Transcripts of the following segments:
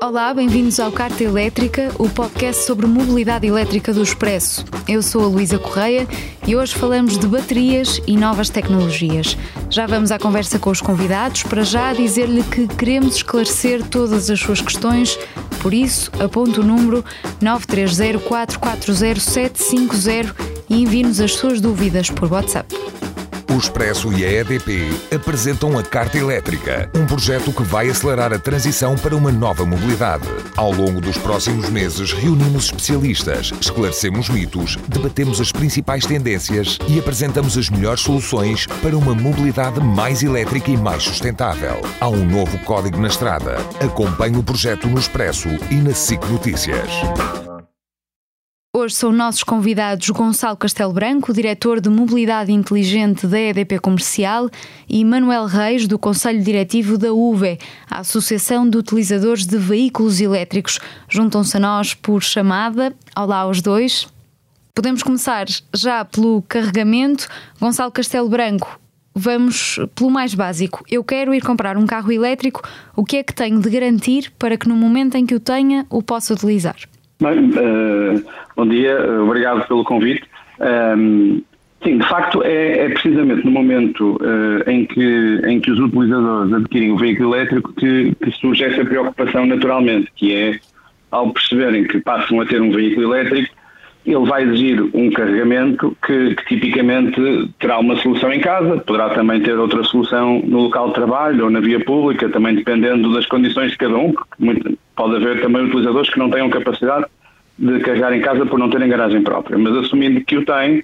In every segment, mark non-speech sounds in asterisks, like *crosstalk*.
Olá, bem-vindos ao Carta Elétrica, o podcast sobre mobilidade elétrica do Expresso. Eu sou a Luísa Correia e hoje falamos de baterias e novas tecnologias. Já vamos à conversa com os convidados, para já dizer-lhe que queremos esclarecer todas as suas questões, por isso aponte o número 930440750 e envie-nos as suas dúvidas por WhatsApp. O Expresso e a EDP apresentam a Carta Elétrica, um projeto que vai acelerar a transição para uma nova mobilidade. Ao longo dos próximos meses, reunimos especialistas, esclarecemos mitos, debatemos as principais tendências e apresentamos as melhores soluções para uma mobilidade mais elétrica e mais sustentável. Há um novo código na estrada. Acompanhe o projeto no Expresso e na SIC Notícias. Hoje são nossos convidados Gonçalo Castelo Branco, diretor de Mobilidade Inteligente da EDP Comercial, e Manuel Reis, do Conselho Diretivo da UVE, a Associação de Utilizadores de Veículos Elétricos. Juntam-se a nós por chamada. Olá aos dois. Podemos começar já pelo carregamento. Gonçalo Castelo Branco, vamos pelo mais básico. Eu quero ir comprar um carro elétrico, o que é que tenho de garantir para que no momento em que o tenha o possa utilizar? Bem, uh, bom dia, obrigado pelo convite. Um, ehm, sim, de facto, é, é, precisamente no momento uh, em, que, em que os utilizadores adquirem o veículo elétrico que, que, surge essa preocupação naturalmente, que é ao perceberem que passam a ter um veículo elétrico, ele vai exigir um carregamento que, que, tipicamente terá uma solução em casa, poderá também ter outra solução no local de trabalho ou na via pública, também dependendo das condições de cada um, porque muito, pode haver também utilizadores que não tenham capacidade de carregar em casa por não terem garagem própria, mas assumindo que o têm,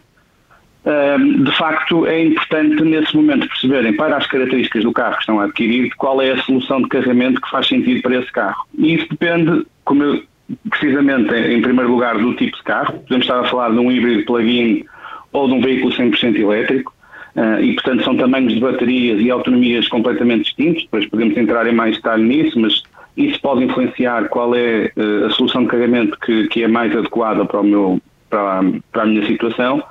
de facto é importante nesse momento perceberem para as características do carro que estão a adquirir qual é a solução de carregamento que faz sentido para esse carro. E isso depende, como eu, precisamente em primeiro lugar do tipo de carro, podemos estar a falar de um híbrido plug-in ou de um veículo 100% elétrico, e portanto são tamanhos de baterias e autonomias completamente distintos, depois podemos entrar em mais detalhe nisso, mas isso pode influenciar qual é uh, a solução de carregamento que, que é mais adequada para, o meu, para, para a minha situação.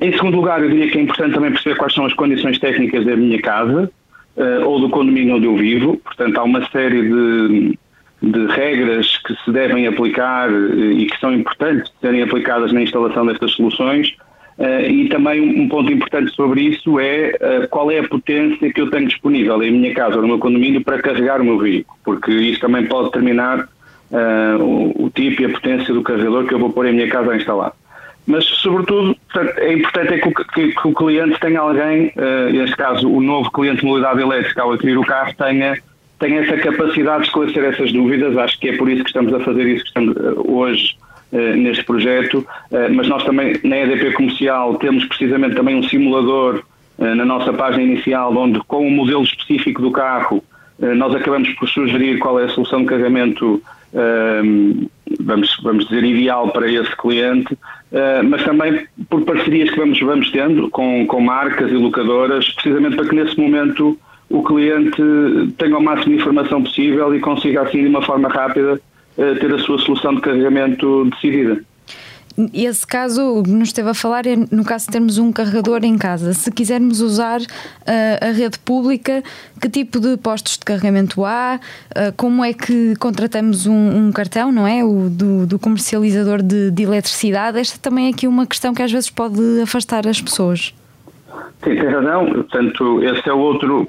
Em segundo lugar, eu diria que é importante também perceber quais são as condições técnicas da minha casa uh, ou do condomínio onde eu vivo. Portanto, há uma série de, de regras que se devem aplicar uh, e que são importantes serem aplicadas na instalação destas soluções e também um ponto importante sobre isso é uh, qual é a potência que eu tenho disponível em minha casa ou no meu condomínio para carregar o meu veículo, porque isso também pode determinar uh, o, o, tipo e a potência do carregador que eu vou pôr em minha casa a instalar. Mas, sobretudo, é importante é que, o, cliente tenha alguém, neste caso o novo cliente de mobilidade elétrica ao adquirir o carro, tenha, tenha essa capacidade de esclarecer essas dúvidas. Acho que é por isso que estamos a fazer isso que estamos hoje eh, neste projeto, eh, mas nós também na EDP Comercial temos precisamente também um simulador eh, na nossa página inicial, onde com o modelo específico do carro nós acabamos por sugerir qual é a solução de carregamento, vamos, vamos dizer, ideal para esse cliente, mas também por parcerias que vamos, vamos tendo com, com marcas e locadoras, precisamente para que nesse momento o cliente tenha o máximo de informação possível e consiga assim de uma forma rápida ter a sua solução de carregamento decidida. Esse caso que nos esteve a falar é no caso de termos um carregador em casa. Se quisermos usar uh, a rede pública, que tipo de postos de carregamento há? Uh, como é que contratamos um, um, cartão, não é? O do, do comercializador de, de, eletricidade. Esta também é aqui uma questão que às vezes pode afastar as pessoas. Sim, tem razão. Portanto, esse é o outro.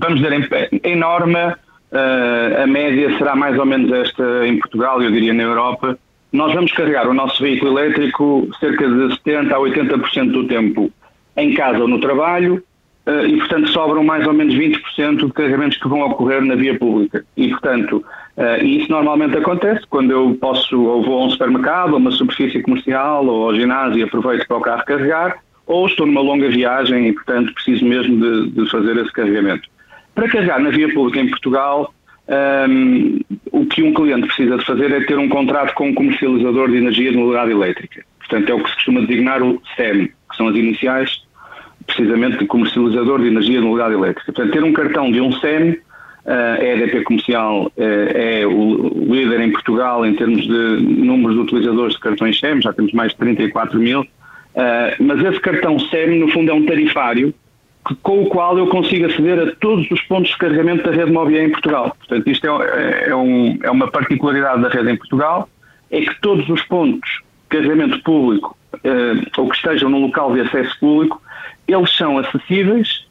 Vamos dizer, em, em norma a média será mais ou menos esta em Portugal, eu diria na Europa. Nós vamos carregar o nosso veículo elétrico cerca de 70% a 80% do tempo em casa ou no trabalho uh, e, portanto, sobram mais ou menos 20% de carregamentos que vão ocorrer na via pública. E, portanto, uh, isso normalmente acontece quando eu posso ou vou a um supermercado, a uma superfície comercial ou ao ginásio e aproveito para o carro carregar, ou estou numa longa viagem e, portanto, preciso mesmo de, de fazer esse carregamento. Para carregar na via pública em Portugal, um, o que um cliente precisa de fazer é ter um contrato com um comercializador de energia de modalidade elétrica. Portanto, é o que se costuma designar o SEM, que são as iniciais, precisamente, de comercializador de energia de modalidade elétrica. Portanto, ter um cartão de um SEM, a EDP Comercial é o líder em Portugal em termos de números de utilizadores de cartões SEM, já temos mais de 34 mil, mas esse cartão SEM, no fundo, é um tarifário com o qual eu consigo aceder a todos os pontos de carregamento da rede móvel em Portugal. Portanto, isto é, é, um, é uma particularidade da rede em Portugal, é que todos os pontos de carregamento público eh, ou que estejam num local de acesso público, eles são acessíveis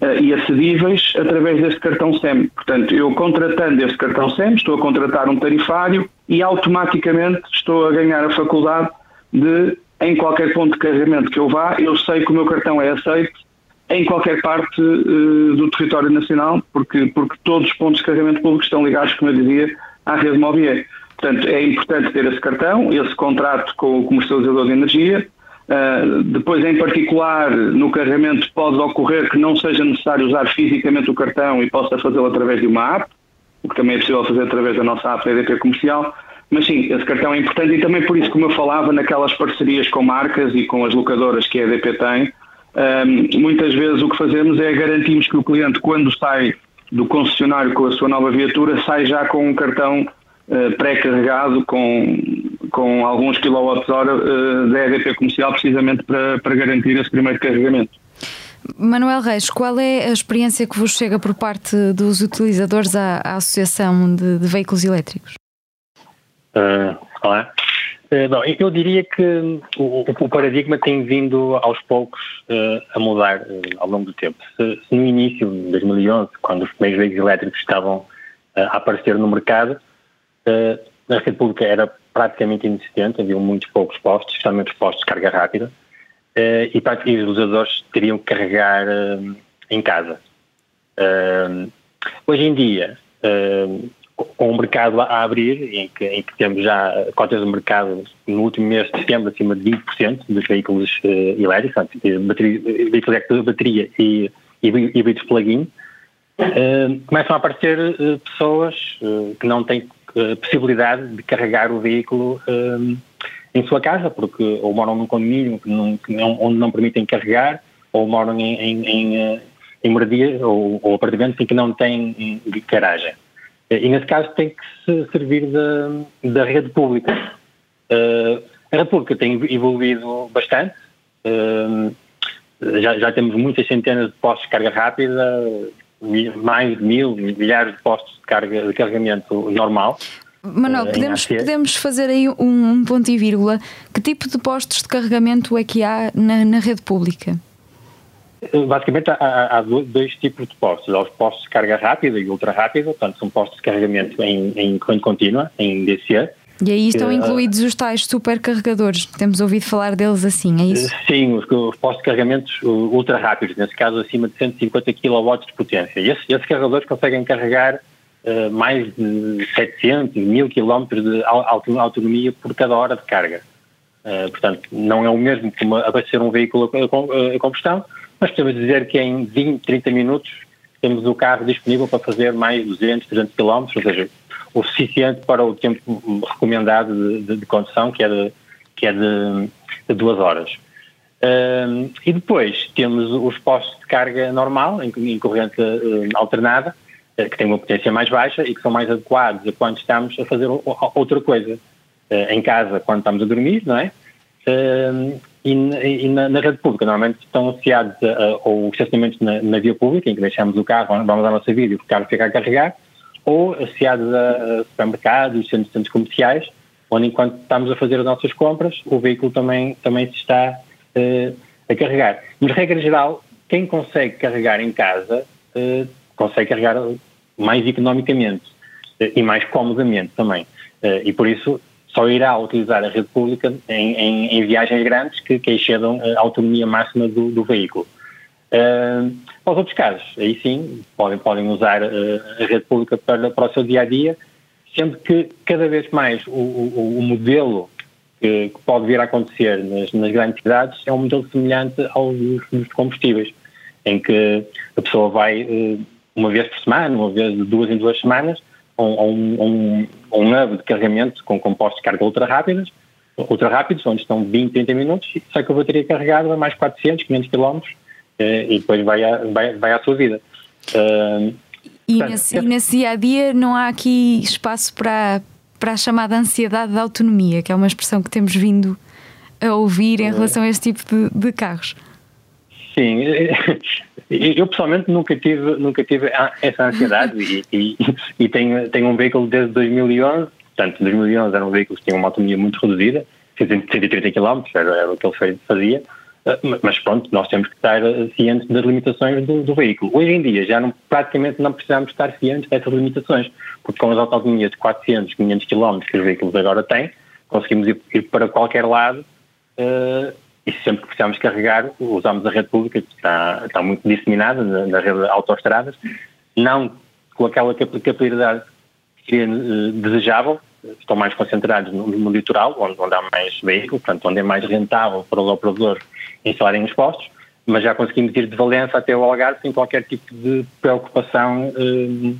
uh, e acedíveis através deste cartão SEM. Portanto, eu contratando este cartão SEM, estou a contratar um tarifário e automaticamente estou a ganhar a faculdade de, em qualquer ponto de carregamento que eu vá, eu sei que o meu cartão é aceito em qualquer parte uh, do território nacional, porque, porque todos os pontos de carregamento público estão ligados, como eu dizia, à rede móvel. Portanto, é importante ter esse cartão, esse contrato com o comercializador de energia. Uh, depois, em particular, no carregamento pode ocorrer que não seja necessário usar fisicamente o cartão e possa fazê-lo através de uma app, o que também é possível fazer através da nossa app EDP comercial. Mas sim, esse cartão é importante e também por isso, como eu falava, naquelas parcerias com marcas e com as locadoras que a EDP tem, um, muitas vezes o que fazemos é garantirmos que o cliente, quando sai do concessionário com a sua nova viatura, sai já com um cartão uh, pré-carregado com, com alguns quilowatts-hora uh, da EDP comercial, precisamente para, para garantir esse primeiro carregamento. Manuel Reis, qual é a experiência que vos chega por parte dos utilizadores à, à Associação de, de, Veículos Elétricos? Uh, olá. Uh, bom, eu diria que o, o, paradigma tem vindo aos poucos uh, a mudar ao longo do tempo. Se, se, no início, em 2011, quando os primeiros veículos elétricos estavam a aparecer no mercado, na rede pública era praticamente inexistente, havia muitos poucos postos, especialmente os postos de carga rápida, e, e os usadores teriam que carregar em casa. hoje em dia, com o mercado a abrir, em que, em que, temos já cotas de mercado no último mês de setembro acima de 20% dos veículos uh, elétricos, bateria, veículos de bateria e, híbridos plug-in, uh, começam a aparecer uh, pessoas que não têm possibilidade de carregar o veículo em sua casa, porque ou moram num condomínio que não, que não, onde não permitem carregar, ou moram em, em, em, em moradias ou, ou apartamentos em que não têm garagem. E nesse caso tem que se servir da, da rede pública. Uh, a rede pública tem evoluído bastante. Uh, já, já temos muitas centenas de postos de carga rápida, mais de mil, milhares de postos de, carga, de carregamento normal. Manuel, podemos, podemos fazer aí um, um, ponto e vírgula. Que tipo de postos de carregamento é que há na, na rede pública? Basicamente há, há, dois tipos de postos. Há os postos de carga rápida e ultra rápida, portanto são postos de carregamento em, em corrente contínua, em DC. E aí estão que, incluídos os tais supercarregadores, temos ouvido falar deles assim, é isso? Sim, os, os postos de carregamento ultra rápidos, nesse caso acima de 150 kW de potência. E esses, esses carregadores conseguem carregar uh, mais de 700, 1000 km de autonomia por cada hora de carga. Uh, portanto, não é o mesmo que abastecer um veículo a combustão, mas podemos dizer que em 20, 30 minutos temos o carro disponível para fazer mais 200, 300 km, ou seja, o suficiente para o tempo recomendado de, de, de condução, que é de, que é de, de duas horas. E depois temos os postos de carga normal, em, em corrente uh, alternada, uh, que têm uma potência mais baixa e que são mais adequados a quando estamos a fazer outra coisa. Uh, em casa, quando estamos a dormir, não é? E, e na, na, rede pública normalmente estão associados ao estacionamento na, na, via pública, em que deixamos o carro, vamos à nossa vida e o carro fica a carregar, ou associados a, supermercados, centros, centros comerciais, onde enquanto estamos a fazer as nossas compras, o veículo também, também se está uh, a carregar. Mas, regra geral, quem consegue carregar em casa uh, consegue carregar mais economicamente uh, e mais comodamente também. e por isso só irá utilizar a rede pública em, em, em viagens grandes que, que excedam a autonomia máxima do, do veículo. Uh, para os outros casos, aí sim, podem, podem usar uh, a rede pública para, para o seu dia a dia, sendo que cada vez mais o, o, o modelo que, que, pode vir a acontecer nas, nas, grandes cidades é um modelo semelhante aos dos combustíveis, em que a pessoa vai uh, uma vez por semana, uma vez duas em duas semanas, a um, um, um hub de carregamento com compostos de carga ultra rápidas, ultra rápidos, onde estão 20, 30 minutos, e sai com a bateria carregada a mais 400, 500 km e depois vai, a, vai, vai à sua vida. Uh, e, portanto, nesse, é... e nesse dia a dia não há aqui espaço para, para a chamada ansiedade da autonomia, que é uma expressão que temos vindo a ouvir em relação a este tipo de, de carros. Sim, *laughs* Eu pessoalmente nunca tive, nunca tive essa ansiedade e, e, e tenho, tenho um veículo desde 2011, portanto, em 2011 era um veículo que tinha uma autonomia muito reduzida, 130 km, era, era o que ele fazia, ah, mas pronto, nós temos que estar ah, cientes das limitações do, do, veículo. Hoje em dia já não, praticamente não precisamos estar cientes dessas limitações, porque com as autonomias de 400, 500 km que os veículos agora têm, conseguimos ir, ir para qualquer lado uh, e sempre que precisamos carregar, usamos a rede pública, que está, está muito disseminada na, na rede de autoestradas, não com aquela capacidade que é uh, desejável, estão mais concentrados no, no litoral, onde, onde, há mais veículos, portanto, onde é mais rentável para os operadores instalarem os postos, mas já conseguimos ir de Valença até o Algarve sem qualquer tipo de preocupação uh,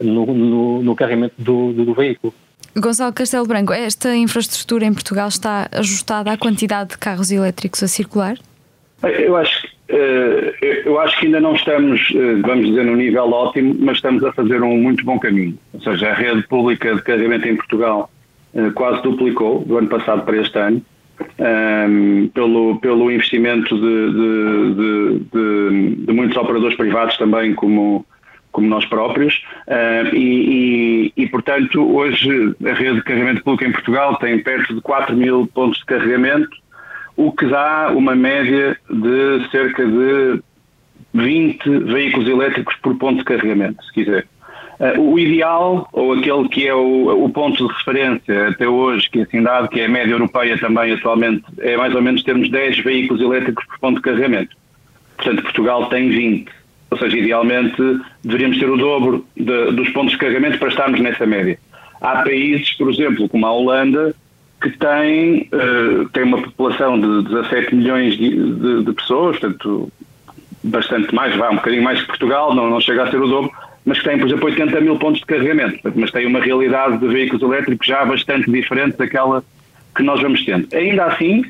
no, no, no, carregamento do, do, do veículo. Gonçalo Castelo Branco, esta infraestrutura em Portugal está ajustada à quantidade de carros elétricos a circular? Eu acho, eh, eu acho que ainda não estamos, eh, vamos dizer, no nível ótimo, mas estamos a fazer um muito bom caminho. Ou seja, a rede pública de carregamento em Portugal eh, quase duplicou do ano passado para este ano, ehm, pelo, pelo investimento de, de, de, de muitos operadores privados também, como como nós próprios, uh, e, e, e, portanto, hoje a rede de carregamento público em Portugal tem perto de 4 mil pontos de carregamento, o que dá uma média de cerca de 20 veículos elétricos por ponto de carregamento, se quiser. Uh, o ideal, ou aquele que é o, o, ponto de referência até hoje, que é assim dado, que é a média europeia também atualmente, é mais ou menos termos 10 veículos elétricos por ponto de carregamento. Portanto, Portugal tem 20. Ou seja, idealmente deveríamos ter o dobro de, dos pontos de carregamento para estarmos nessa média. Há países, por exemplo, como a Holanda, que tem, uh, tem uma população de 17 milhões de, de, de, pessoas, portanto, bastante mais, vai um bocadinho mais que Portugal, não, não chega a ser o dobro, mas que tem, por exemplo, 80 mil pontos de carregamento. Mas tem uma realidade de veículos elétricos já bastante diferente daquela que nós vamos tendo. Ainda assim,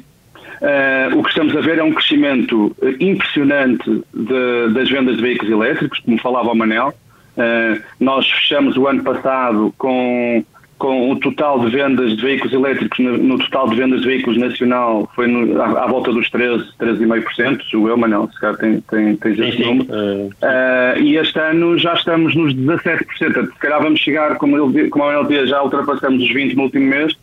Uh, o que estamos a ver é um crescimento eh, impressionante de, das vendas de veículos elétricos, como falava o Manel. Uh, nós fechamos o ano passado com, com o total de vendas de veículos elétricos, no, no total de vendas de veículos nacional, foi no, à, à, volta dos 13, 13,5%, o eu, Manel, se calhar tem, tem, tem esse número. Uh, e este ano já estamos nos 17%, se calhar vamos chegar, como, ele, como a Manel dizia, já ultrapassamos os 20% no último mês,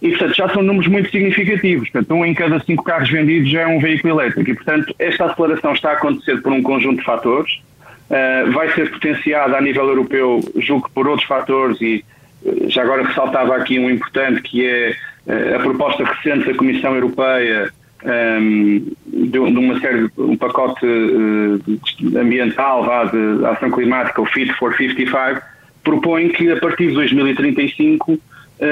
e, portanto, já são números muito significativos. Portanto, um em cada cinco carros vendidos já é um veículo elétrico. E, portanto, esta aceleração está a acontecer por um conjunto de fatores. Uh, vai ser potenciada a nível europeu, julgo que por outros fatores, e uh, já agora ressaltava aqui um importante, que é uh, a proposta recente da Comissão Europeia um, ehm, de, de, uma série, um pacote ambiental vá, de ação climática, o Fit for 55, propõe que a partir de 2035 eh,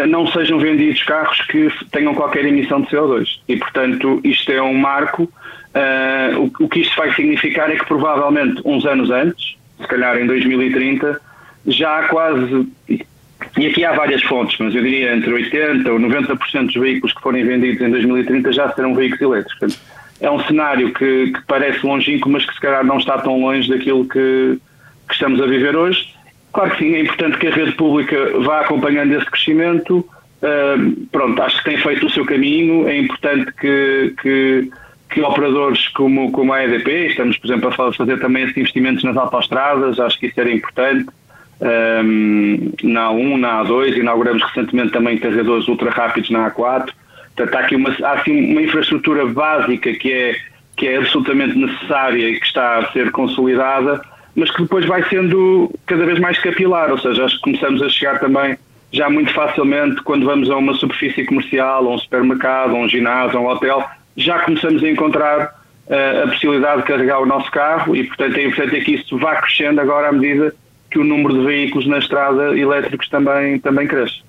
não sejam vendidos carros que tenham qualquer emissão de CO2. E, portanto, isto é um marco. Uh, o, o, que isto vai significar é que provavelmente uns anos antes, se calhar em 2030, já há quase. E aqui há várias fontes, mas eu diria entre 80% ou 90% dos veículos que forem vendidos em 2030 já serão veículos elétricos. Portanto, é um cenário que, que, parece longínquo, mas que se calhar não está tão longe daquilo que, que estamos a viver hoje Claro que sim, é importante que a rede pública vá acompanhando esse crescimento. Uh, pronto, acho que tem feito o seu caminho. É importante que, que, que, operadores como, como a EDP, estamos, por exemplo, a fazer também esses investimentos nas autostradas, acho que isso era importante. Um, na A1, na A2, inauguramos recentemente também carregadores ultra rápidos na A4. Portanto, há aqui uma, há assim uma infraestrutura básica que é, que é absolutamente necessária e que está a ser consolidada mas que depois vai sendo cada vez mais capilar, ou seja, acho que começamos a chegar também já muito facilmente quando vamos a uma superfície comercial, a um supermercado, a um ginásio, a um hotel, já começamos a encontrar uh, a possibilidade de carregar o nosso carro e, portanto, é importante que isso vá crescendo agora à medida que o número de veículos na estrada elétricos também, também cresce.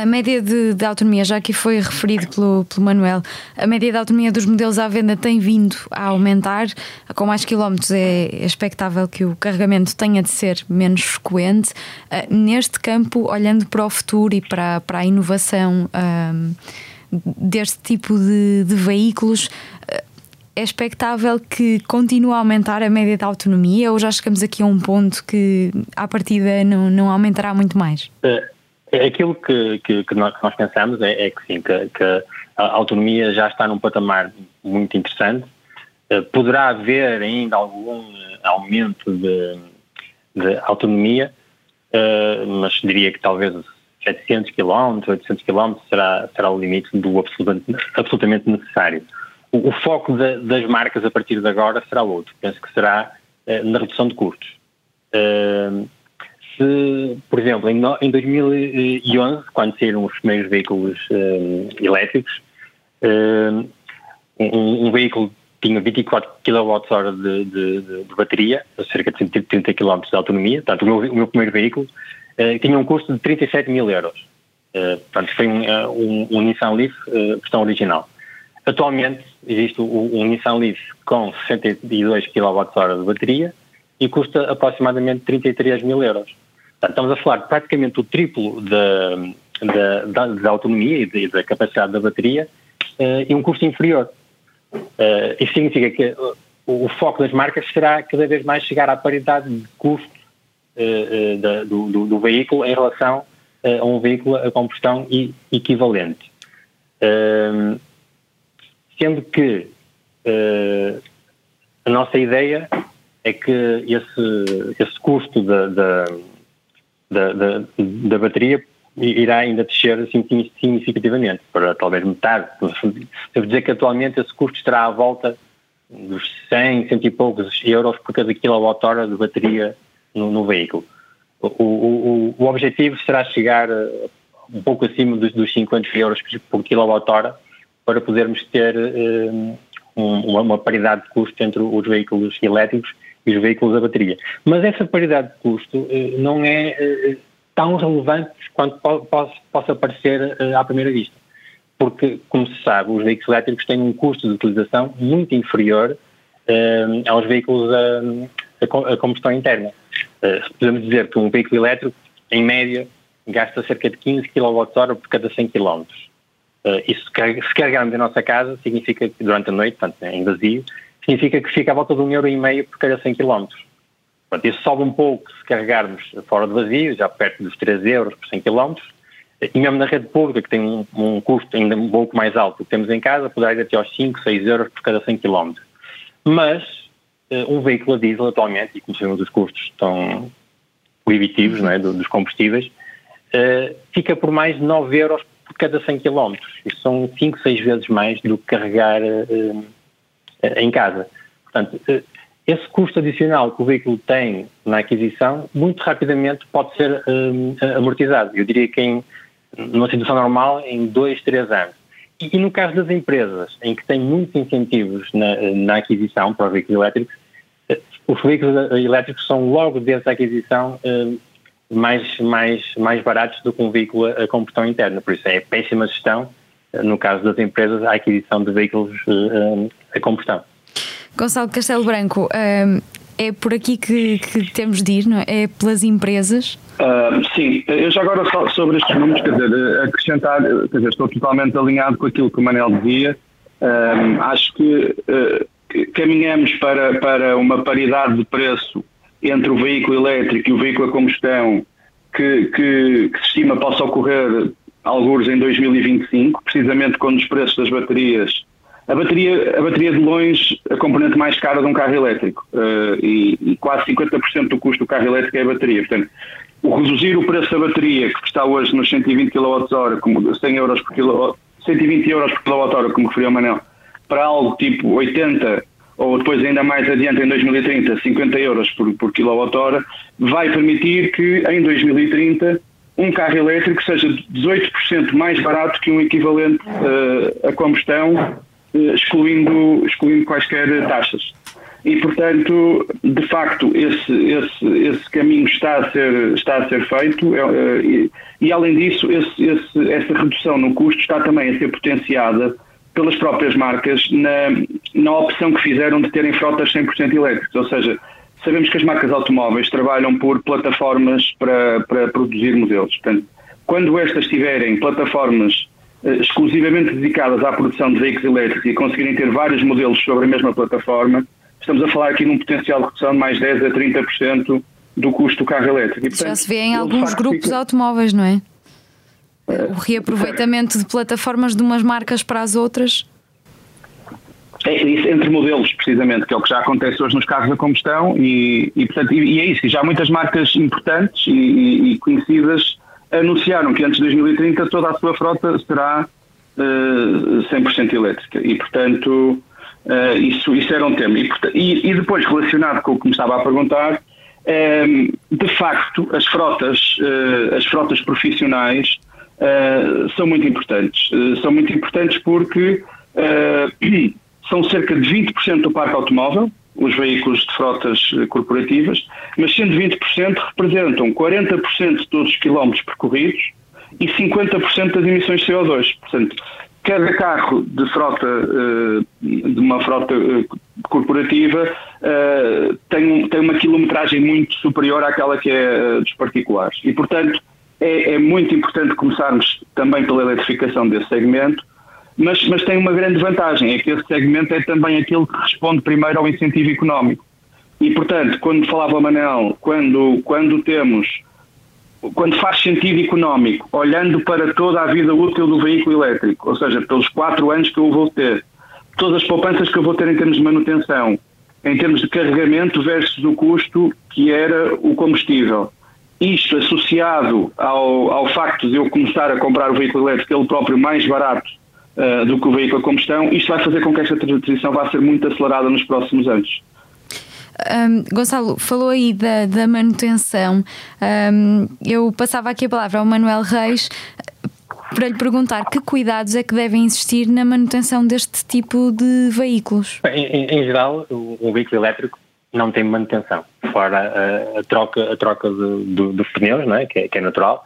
A média de, de, autonomia, já aqui foi referido pelo, pelo Manuel, a média de autonomia dos modelos à venda tem vindo a aumentar. Com mais quilómetros é expectável que o carregamento tenha de ser menos frequente. Uh, neste campo, olhando para o futuro e para, para a inovação um, deste tipo de, de veículos, é expectável que continue a aumentar a média de autonomia ou já chegamos aqui a um ponto que, à partida, não, não aumentará muito mais? É aquilo que, que, que, nós, pensamos é, é que sim, que, a autonomia já está num patamar muito interessante poderá haver ainda algum aumento de, de autonomia, mas diria que talvez 700 km, 800 km será, será o limite do absolutamente, absolutamente necessário. O, o foco de, das marcas a partir de agora será outro. Penso que será na redução de custos. Se, por exemplo, em, em, 2011, quando saíram os primeiros veículos uh, elétricos, um, um, veículo tinha 24 kWh de, de, de bateria, cerca de 130 km de autonomia, portanto, o meu, o meu primeiro veículo uh, tinha um custo de 37 mil euros. Uh, portanto, foi um, um, um Nissan Leaf uh, versão original. Atualmente existe um, um Nissan Leaf com 62 kWh de bateria e custa aproximadamente 33 mil euros. Estamos a falar praticamente o triplo da, da, da, da autonomia e da, capacidade da bateria uh, e um custo inferior. Uh, isso significa que o, o, foco das marcas será cada vez mais chegar à paridade de custo da, do, do, do, veículo em relação a um veículo a combustão e, equivalente. sendo que a nossa ideia é que esse, esse custo da, da, da, da bateria irá ainda descer assim, significativamente, para talvez metade. Devo dizer que atualmente esse custo estará à volta dos 100, 100 e poucos euros por cada quilowatt-hora de bateria no, no veículo. O, o, o, objetivo será chegar uh, um pouco acima dos, dos 50 euros por quilowatt-hora para podermos ter uh, um, uma, uma paridade de custo entre os veículos elétricos e os veículos a bateria. Mas essa paridade de custo uh, não é tão relevantes quanto po possa parecer uh, à primeira vista. Porque, como se sabe, os veículos elétricos têm um custo de utilização muito inferior aos veículos a, a, combustão interna. Podemos dizer que um veículo elétrico, em média, gasta cerca de 15 kWh por cada 100 km. Uh, isso, se carregarmos em nossa casa, significa que durante a noite, portanto, em vazio, significa que fica à volta de um euro e meio por cada 100 km. Portanto, isso sobe um pouco se carregarmos fora de vazio, já perto dos 3 euros por 100 km, e mesmo na rede pública, que tem um, um, custo ainda um pouco mais alto do que temos em casa, poderá ir até aos 5, 6 euros por cada 100 km. Mas uh, um veículo a diesel atualmente, e como sabemos os custos estão proibitivos é, dos combustíveis, uh, fica por mais de 9 euros por cada 100 km. Isso são 5, 6 vezes mais do que carregar uh, em casa. Portanto, esse custo adicional que o veículo tem na aquisição, muito rapidamente pode ser um, amortizado. Eu diria que em, numa situação normal, em dois, três anos. E, e, no caso das empresas, em que têm muitos incentivos na, na aquisição para os veículos elétricos, eh, os veículos elétricos são logo desde a aquisição um, mais, mais, mais baratos do que um veículo a combustão interna. Por isso é péssima gestão, eh, no caso das empresas, a aquisição de veículos a combustão. Gonçalo Castelo Branco, hum, é por aqui que, que, temos de ir, não é? É pelas empresas? Uh, sim, eu já agora sobre estes números, quer dizer, acrescentar, quer dizer, estou totalmente alinhado com aquilo que o Manel dizia. Um, acho que, uh, caminhamos para, para uma paridade de preço entre o veículo elétrico e o veículo a combustão que, que, que se estima possa ocorrer alguns em 2025, precisamente quando os preços das baterias a bateria, a bateria de longe, a componente mais cara de um carro elétrico uh, e, e, quase 50% do custo do carro elétrico é a bateria. Portanto, o reduzir o preço da bateria, que está hoje nos 120 kWh, como 100 euros por kW, 120 euros por kWh, como referiu o Manel, para algo tipo 80 ou depois ainda mais adiante em 2030, 50 euros por, por kWh, vai permitir que em 2030 um carro elétrico seja 18% mais barato que um equivalente uh, a combustão eh, excluindo, excluindo quaisquer taxas. E, portanto, de facto, esse, esse, esse caminho está a ser, está a ser feito é, é, e, e, além disso, esse, esse, essa redução no custo está também a ser potenciada pelas próprias marcas na, na opção que fizeram de terem frotas 100% elétricas. Ou seja, sabemos que as marcas automóveis trabalham por plataformas para, para produzir modelos. Portanto, quando estas tiverem plataformas eh, exclusivamente dedicadas à produção de veículos elétricos e conseguirem ter vários modelos sobre a mesma plataforma, estamos a falar aqui num potencial de redução de mais 10 a 30% do custo do carro elétrico. E, portanto, Já se vê em alguns grupos fica... automóveis, não é? O reaproveitamento de plataformas de umas marcas para as outras. É isso, entre modelos, precisamente, que é o que já acontece hoje nos carros da combustão e, e, portanto, e, e é isso. E já muitas marcas importantes e, e, conhecidas anunciaram que antes de 2030 toda a sua frota será uh, eh, 100% elétrica. E, portanto, uh, isso, isso era um tema. E, depois, relacionado com o que me estava a perguntar, uh, de facto, as frotas, uh, as frotas profissionais são muito importantes. são muito importantes porque *clears throat* são cerca de 20% do parque automóvel, os veículos de frotas eh, corporativas, mas sendo 20% representam 40% de todos os quilómetros percorridos e 50% das emissões de CO2. Portanto, cada carro de frota, eh, de uma frota eh, corporativa, tem, uma quilometragem muito superior àquela que é dos particulares. E, portanto, é, é muito importante começarmos também pela eletrificação desse segmento, mas, mas tem uma grande vantagem, é que esse segmento é também aquele que responde primeiro ao incentivo económico. E, portanto, quando falava Manel, quando, quando temos, quando faz sentido económico, olhando para toda a vida útil do veículo elétrico, ou seja, pelos quatro anos que eu vou ter, todas as poupanças que eu vou ter em termos de manutenção, em termos de carregamento versus o custo que era o combustível. Isto associado ao, ao facto de eu começar a comprar o veículo elétrico ele próprio mais barato uh, do que o veículo a combustão, isto vai fazer com que esta transição vá ser muito acelerada nos próximos anos. Um, Gonçalo, falou aí da, da manutenção. Um, eu passava aqui a palavra ao Manuel Reis para lhe perguntar que cuidados é que devem existir na manutenção deste tipo de veículos. Em, em, em geral, um veículo elétrico não tem manutenção, fora a, a troca, a troca de, de, dos pneus, não é? que, é, que é natural,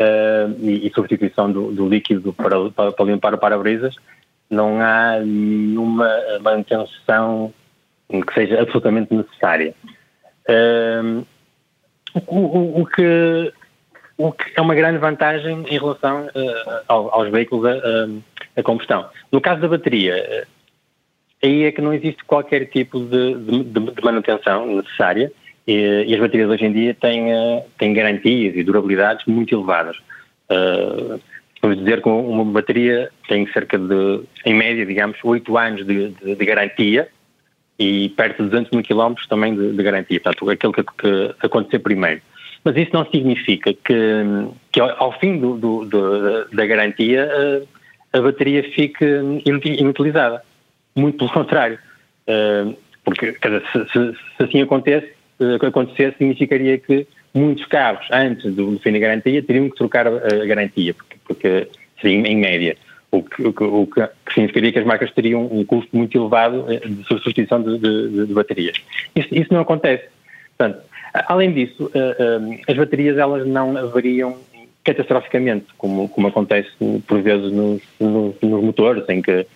uh, e, e, substituição do, do líquido para, para, para, limpar o para-brisas, não há nenhuma manutenção que seja absolutamente necessária. Uh, o, o, o, que, o que é uma grande vantagem em relação uh, aos veículos a, a, combustão. No caso da bateria, aí é que não existe qualquer tipo de, de, de manutenção necessária e, e, as baterias hoje em dia têm, uh, têm garantias e durabilidades muito elevadas. Uh, vamos dizer que uma bateria tem cerca de, em média, digamos, 8 anos de, de, de garantia e perto de 200 mil quilómetros também de, de, garantia, portanto, aquilo que, que, acontecer primeiro. Mas isso não significa que, que ao, fim do, do, do, da garantia uh, a bateria fique inutilizada. Muito pelo contrário. Porque, se, se, se, assim acontece, uh, acontecesse, significaria que muitos carros, antes do, do fim da garantia, teriam que trocar a, a garantia, porque, porque seria em média. O que, o, que, o que, significaria que as marcas teriam um custo muito elevado eh, de substituição de, de, de baterias. Isso, isso, não acontece. Portanto, além disso, as baterias elas não variam catastroficamente, como, como acontece por vezes nos, nos, nos motores, em que,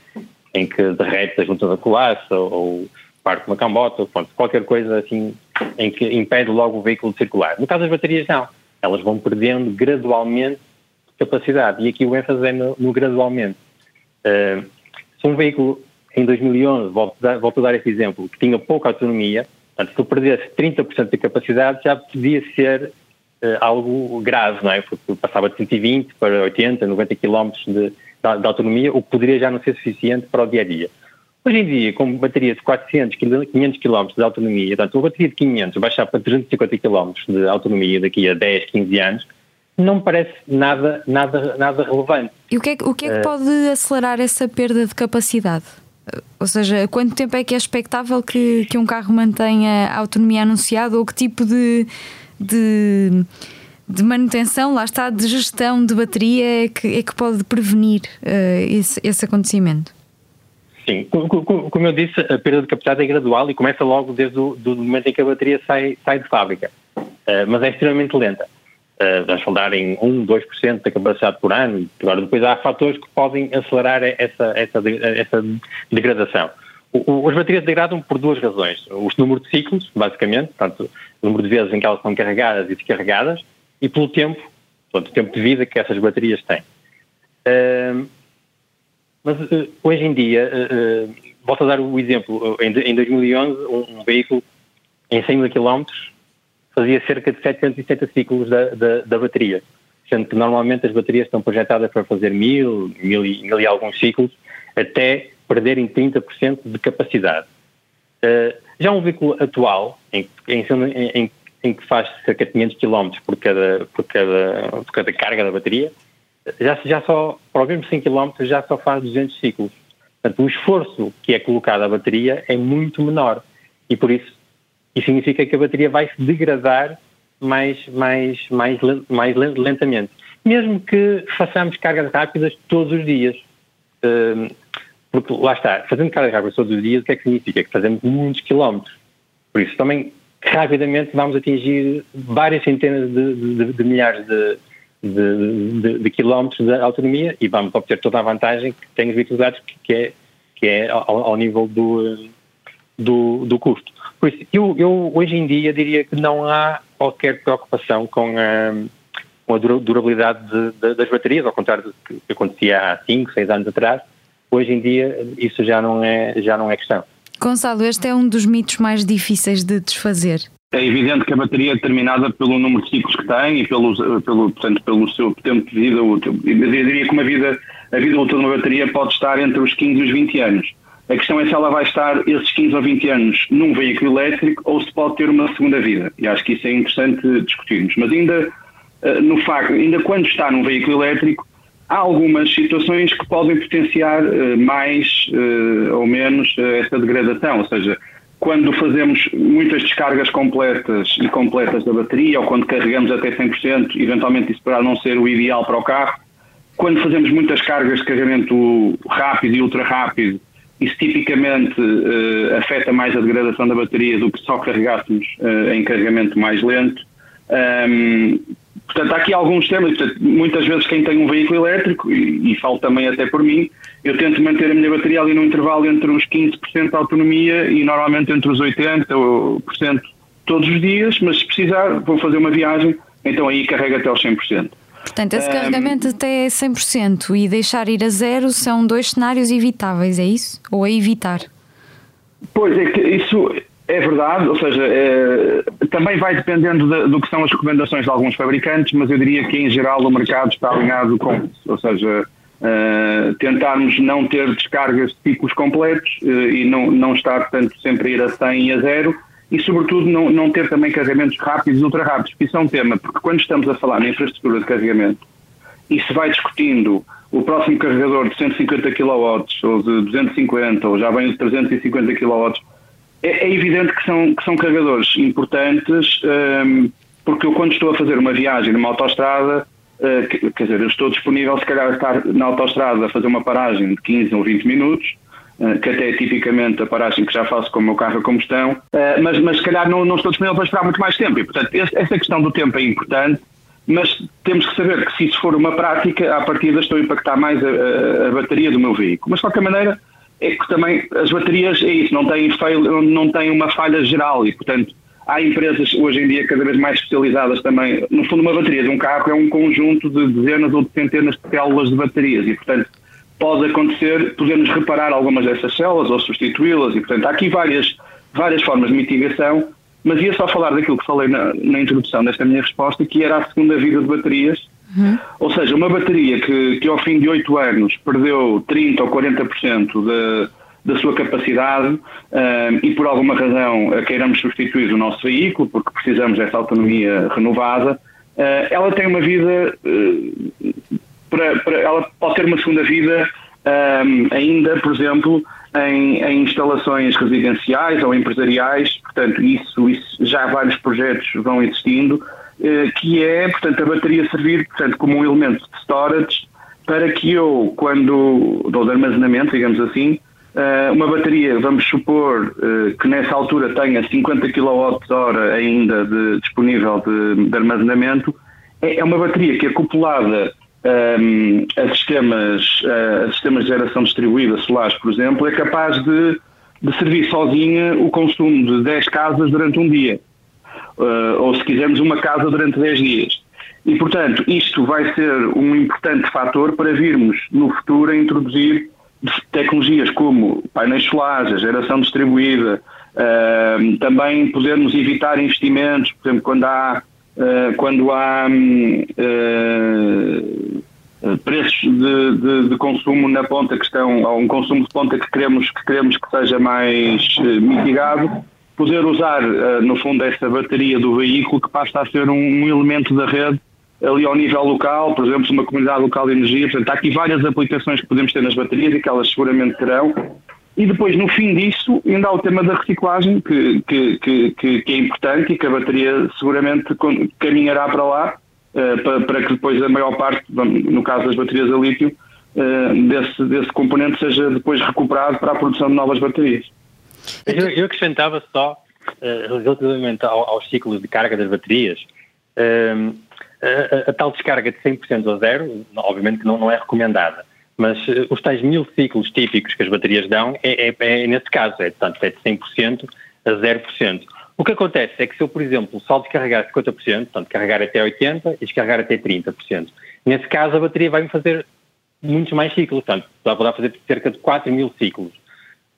em que derrete a junta da colaça ou, parte uma cambota, pronto, qualquer coisa assim em que impede logo o veículo de circular. No caso das baterias, não. Elas vão perdendo gradualmente capacidade. E aqui o ênfase é no, no gradualmente. Uh, se um veículo em 2011, volto, a, volto a dar esse exemplo, que tinha pouca autonomia, portanto, se eu perdesse 30% da capacidade, já podia ser uh, algo grave, não é? Porque passava de 120 para 80, 90 km de, de, de autonomia, o que poderia já não ser suficiente para o dia a dia. Hoje em dia, com bateria de 400, 500 km de autonomia, portanto, uma bateria de 500 baixar para 350 km de autonomia daqui a 10, 15 anos, não me parece nada, nada, nada relevante. E o que é, o que, é que eh, pode acelerar essa perda de capacidade? Ou seja, quanto tempo é que é expectável que, que um carro mantenha a autonomia anunciada ou que tipo de, de, de manutenção, lá está, de gestão de bateria é que, é que pode prevenir uh, esse, esse acontecimento? Sim, como eu disse, a perda de capacidade é gradual e começa logo desde o momento em que a bateria sai, sai de fábrica, uh, mas é extremamente lenta. Uh, vamos falar em 1, 2% da capacidade por ano. Agora, depois há fatores que podem acelerar essa, essa, essa degradação. As baterias degradam por duas razões. O número de ciclos, basicamente, portanto, o número de vezes em que elas são carregadas e descarregadas, e pelo tempo, portanto, o tempo de vida que essas baterias têm. Uh, mas uh, hoje em dia, uh, volto a dar o exemplo, em, em 2011 um, um, veículo em 100 mil quilómetros fazia cerca de 770 ciclos da, da, da, bateria, sendo que normalmente as baterias estão projetadas para fazer mil, mil e, mil e alguns ciclos, até perderem 30% de capacidade. Já um veículo atual, em, em, em, em, que faz cerca de 500 km por cada, por cada, por cada carga da bateria, já, já só, para os mesmos 100 km, já só faz 200 ciclos. Portanto, o esforço que é colocado à bateria é muito menor. E por isso, isso significa que a bateria vai se degradar mais, mais, mais, mais lentamente. Mesmo que façamos cargas rápidas todos os dias. Hum, porque lá está, fazendo cargas rápidas todos os dias, o que é que significa? Que fazemos muitos quilómetros. Por isso também rapidamente vamos atingir várias centenas de, de, de milhares de, de, de, quilómetros de autonomia e vamos obter toda a vantagem que tem os veículos elétricos, que é, que é ao, ao nível do, do, do, custo. Por isso, eu, eu, hoje em dia diria que não há qualquer preocupação com a, com a durabilidade de, de, das baterias, ao contrário do que acontecia há 5, 6 anos atrás. Hoje em dia isso já não é, já não é questão. Gonçalo, este é um dos mitos mais difíceis de desfazer. É evidente que a bateria é determinada pelo número de ciclos que tem e pelo, pelo, portanto, pelo seu tempo de vida útil. Eu diria que uma vida, a vida útil de uma bateria pode estar entre os 15 e os 20 anos. A questão é se ela vai estar esses 15 ou 20 anos num veículo elétrico ou se pode ter uma segunda vida. E acho que isso é interessante discutirmos. Mas ainda, eh, no facto, ainda quando está num veículo elétrico, há algumas situações que podem potenciar eh, mais eh, ou menos esta degradação. Ou seja, quando fazemos muitas descargas completas e completas da bateria ou quando carregamos até 100%, eventualmente isso poderá não ser o ideal para o carro. Quando fazemos muitas cargas de carregamento rápido e ultra rápido, isso tipicamente uh, afeta mais a degradação da bateria do que só carregássemos uh, em carregamento mais lento. Um, portanto, há aqui alguns temas. Portanto, muitas vezes quem tem um veículo elétrico, e, e falo também até por mim, eu tento manter a minha bateria ali no intervalo entre os 15% de autonomia e normalmente entre os 80% todos os dias, mas se precisar vou fazer uma viagem, então aí carrega até aos 100%. Portanto, esse um, carregamento até 100% e deixar ir a zero são dois cenários evitáveis, é isso? Ou é evitar? Pois é que isso é verdade, ou seja, é, também vai dependendo de, do que são as recomendações de alguns fabricantes, mas eu diria que em geral o mercado está alinhado com isso, ou seja, uh, tentarmos não ter descargas de ciclos completos uh, e não, não estar, portanto, sempre a ir a 100 e a zero, e, sobretudo, não, não ter também carregamentos rápidos e ultra rápidos, isso é um tema, porque quando estamos a falar na infraestrutura de carregamento e se vai discutindo o próximo carregador de 150 kW ou de 250 ou já vem de 350 kW, é, é evidente que são, que são carregadores importantes, um, porque eu quando estou a fazer uma viagem numa autoestrada, uh, quer dizer, eu estou disponível se calhar a estar na autoestrada a fazer uma paragem de 15 ou 20 minutos, eh, que até é tipicamente a paragem que já faço com o meu carro a combustão, eh, mas, mas se calhar não, não estou disponível para esperar muito mais tempo. E, portanto, essa questão do tempo é importante, mas temos que saber que se isso for uma prática, à partida estou a impactar mais a, a, a bateria do meu veículo. Mas, de qualquer maneira, é que também as baterias, é isso, não têm, fail, não têm uma falha geral e, portanto, há empresas hoje em dia cada vez mais especializadas também. No fundo, uma bateria de um carro é um conjunto de dezenas ou de centenas de células de baterias e, portanto, pode acontecer, podemos reparar algumas dessas células ou substituí-las e, portanto, há aqui várias, várias formas de mitigação, mas ia só falar daquilo que falei na, na introdução desta minha resposta, que era a segunda vida de baterias, uhum. ou seja, uma bateria que, que ao fim de 8 anos perdeu 30% ou 40% de, da sua capacidade uh, e por alguma razão queiramos substituir o nosso veículo, porque precisamos dessa autonomia renovada, uh, ela tem uma vida uh, para, para, ela pode ter uma segunda vida um, ainda, por exemplo, em, em, instalações residenciais ou empresariais, portanto, isso, isso já vários projetos vão existindo, eh, que é, portanto, a bateria servir, portanto, como um elemento de storage para que eu, quando dou de armazenamento, digamos assim, uma bateria, vamos supor uh, que nessa altura tenha 50 kWh ainda de, disponível de, de armazenamento, é, é uma bateria que acoplada um, a, sistemas, a sistemas de geração distribuída solares, por exemplo, é capaz de, de servir sozinha o consumo de 10 casas durante um dia. Uh, ou se quisermos uma casa durante 10 dias. E, portanto, isto vai ser um importante fator para virmos no futuro a introduzir tecnologias como painéis solares, geração distribuída, uh, também podermos evitar investimentos, por exemplo, quando há uh, quando há uh, preços de, de, de, consumo na ponta que estão, ou um consumo de ponta que queremos que, queremos que seja mais mitigado, poder usar, no fundo, essa bateria do veículo que passa a ser um, um elemento da rede ali ao nível local, por exemplo, uma comunidade local de energia. Portanto, há aqui várias aplicações que podemos ter nas baterias e que elas seguramente terão. E depois, no fim disso, ainda há o tema da reciclagem, que, que, que, que é importante e que a bateria seguramente caminhará para lá, uh, para, que depois a maior parte, no caso das baterias a lítio, uh, desse, desse componente seja depois recuperado para a produção de novas baterias. Eu, eu acrescentava só, uh, relativamente ao, aos ciclos de carga das baterias, a, a, tal descarga de 100% a zero, obviamente que não, não é recomendada, mas uh, os tais mil ciclos típicos que as baterias dão é, é, é nesse caso, é, portanto, é de 100% a 0%. O que acontece é que se eu, por exemplo, só descarregar 50%, portanto, carregar até 80% e descarregar até 30%, nesse caso a bateria vai-me fazer muitos mais ciclos, portanto, vai fazer cerca de 4 mil ciclos.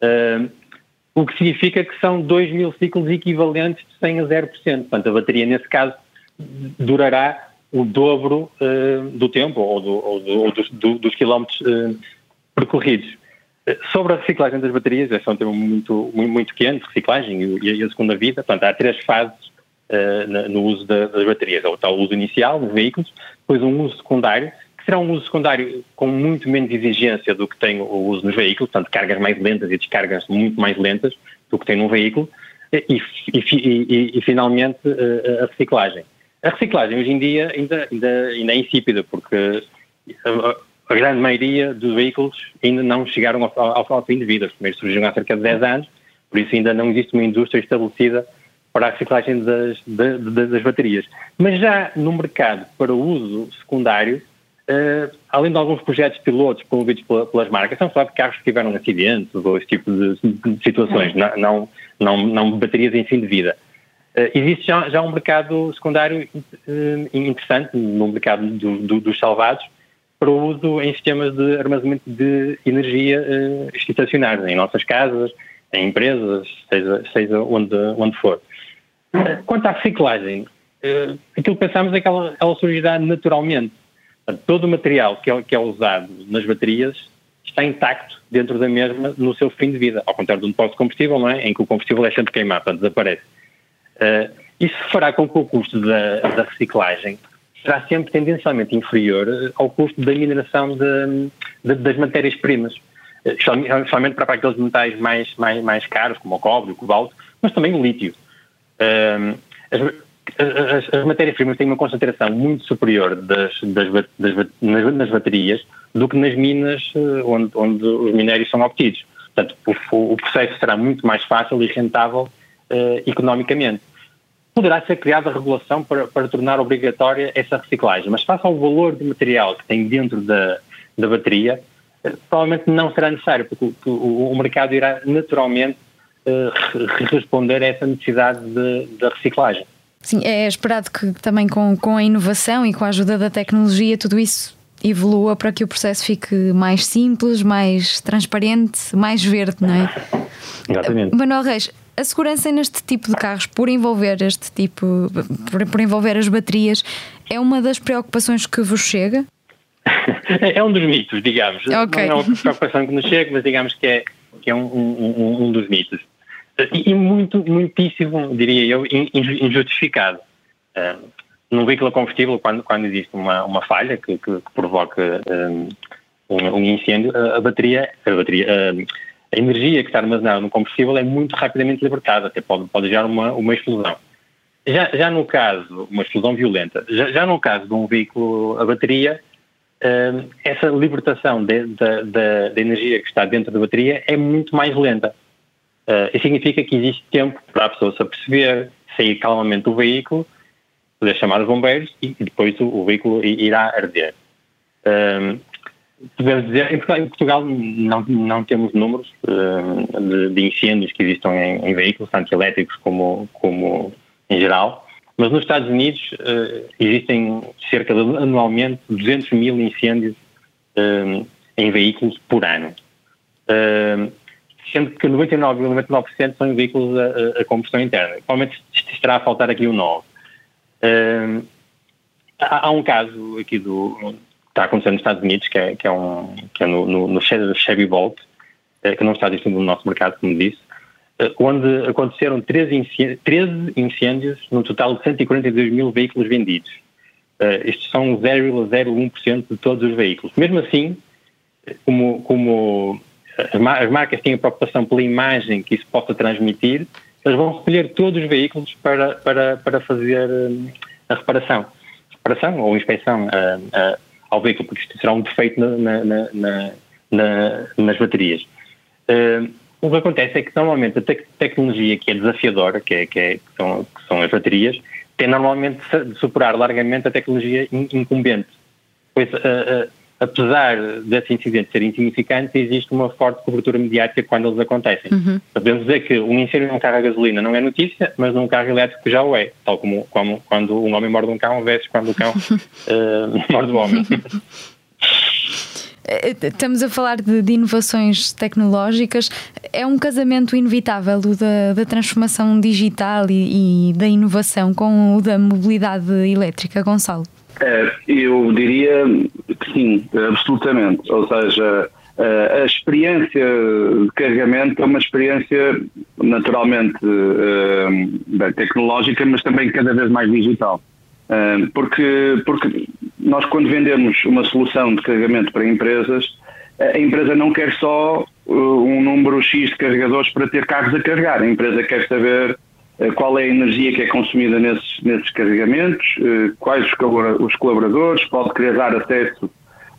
Uh, o que significa que são 2 mil ciclos equivalentes de 100 a 0%. Portanto, a bateria, nesse caso, durará o dobro uh, do tempo ou, do, ou, do, ou dos, do, dos, quilómetros uh, percorridos. Eh, sobre a reciclagem das baterias, esse é um tema muito, muito, muito quente, reciclagem e, e, a segunda vida. Portanto, há três fases uh, no uso da, das baterias. O tal uso inicial, nos veículos, depois um uso secundário, que será um uso secundário com muito menos exigência do que tem o uso nos veículos, portanto, cargas mais lentas e descargas muito mais lentas do que tem num veículo, e, e, e finalmente, a reciclagem. A reciclagem hoje em dia ainda, ainda, ainda é insípida, porque a, a, grande maioria dos veículos ainda não chegaram ao, ao, ao fim de vida. Os primeiros surgiram há cerca de 10 anos, por isso ainda não existe uma indústria estabelecida para a reciclagem das, das, das baterias. Mas já no mercado para o uso secundário, uh, além de alguns projetos pilotos promovidos pelas marcas, são só de carros que tiveram acidentes ou esse tipo de, de situações, não, não, não, não baterias em fim de vida. Uh, existe já, já, um mercado secundário uh, interessante no mercado do, do, dos salvados para o uso em sistemas de armazenamento de energia estacionários, em nossas casas, em empresas, seja, seja onde, onde for. Quanto à reciclagem, aquilo que pensamos é que ela, ela surgirá naturalmente. todo o material que é, que é usado nas baterias está intacto dentro da mesma no seu fim de vida, ao contrário de um depósito de combustível, não é? em que o combustível é sempre queimado, desaparece. Uh, isso fará com que o custo da, da, reciclagem será sempre tendencialmente inferior eh, ao custo da mineração de, de, das matérias-primas, uh, especialmente para aqueles metais mais, mais, mais caros, como o cobre, o cobalto, mas também o lítio. Uh, as, as, as matérias-primas têm uma concentração muito superior das, das, das, nas, nas baterias do que nas minas onde, onde os minérios são obtidos. Portanto, o, o processo será muito mais fácil e rentável uh, economicamente. Poderá ser criada regulação para, para tornar obrigatória essa reciclagem, mas face ao valor do material que tem dentro da, da bateria, uh, provavelmente não será necessário, porque o, o mercado irá naturalmente uh, responder a essa necessidade da reciclagem. Sim, é esperado que também com, com a inovação e com a ajuda da tecnologia tudo isso evolua para que o processo fique mais simples, mais transparente, mais verde, não é? *laughs* Exatamente. Manuel Reis, a segurança neste tipo de carros, por envolver este tipo, por, por envolver as baterias, é uma das preocupações que vos chega? *laughs* é um dos mitos, digamos. Okay. Não é uma preocupação que nos chega, mas digamos que é, que é um, um, um dos mitos. E, e, muito, muitíssimo, diria eu, injustificado. Uh, num veículo a combustível, quando, quando existe uma, uma falha que, que, que provoca um, um, incêndio, a, a bateria, a bateria uh, a energia que está armazenada no combustível é muito rapidamente libertada, até pode, pode gerar uma, uma explosão. Já, já no caso, uma explosão violenta, já, já no caso de um veículo a bateria, uh, essa libertação da energia que está dentro da bateria é muito mais lenta. Uh, isso significa que existe tempo para a pessoa se aperceber, sair calmamente do veículo, poder chamar os bombeiros e, e depois o, o, veículo irá arder. Uh, podemos dizer, em Portugal não, não temos números uh, de, de, incêndios que existam em, em, veículos, tanto elétricos como, como em geral, mas nos Estados Unidos uh, existem cerca de anualmente 200 mil incêndios uh, em veículos por ano. sendo que 99,99% ,99 são veículos a, a, combustão interna. Provavelmente estará a faltar aqui o 9. há, há um caso aqui do está acontecendo nos Estados Unidos, que é, que é, um, que é no, no, no Chevy Bolt, que não está disponível no nosso mercado, como disse, onde aconteceram 13 incêndios, 13 incêndios no total de 142 mil veículos vendidos. estes são 0,01% de todos os veículos. Mesmo assim, como, como as marcas têm a preocupação pela imagem que isso possa transmitir, eles vão recolher todos os veículos para, para, para fazer a reparação. Reparação ou inspeção ao veículo, porque isto será um defeito na, na, na, nas baterias. Uh, o que acontece é que normalmente a te tecnologia que é desafiadora, que, é, que, é, que, são, que são as baterias, tem normalmente de superar largamente a tecnologia incumbente. Pois apesar desse incidente ser insignificante, existe uma forte cobertura mediática quando eles acontecem. Uhum. Podemos dizer que um incêndio num carro a gasolina não é notícia, mas num carro elétrico já o é, tal como, como quando um homem morde um cão, vezes quando o cão uh, *laughs* morde o homem. *laughs* Eh, estamos a falar de, de, inovações tecnológicas. É um casamento inevitável o da, da transformação digital e, e da inovação com o da mobilidade elétrica, Gonçalo? É, eu diria que sim, absolutamente. Ou seja, a experiência de carregamento é uma experiência naturalmente bem, tecnológica, mas também cada vez mais digital. Porque, porque nós, quando vendemos uma solução de carregamento para empresas, a empresa não quer só um número X de carregadores para ter carros a carregar. A empresa quer saber eh, qual é a energia que é consumida nesses, nesses carregamentos, eh, quais os colaboradores, pode querer dar acesso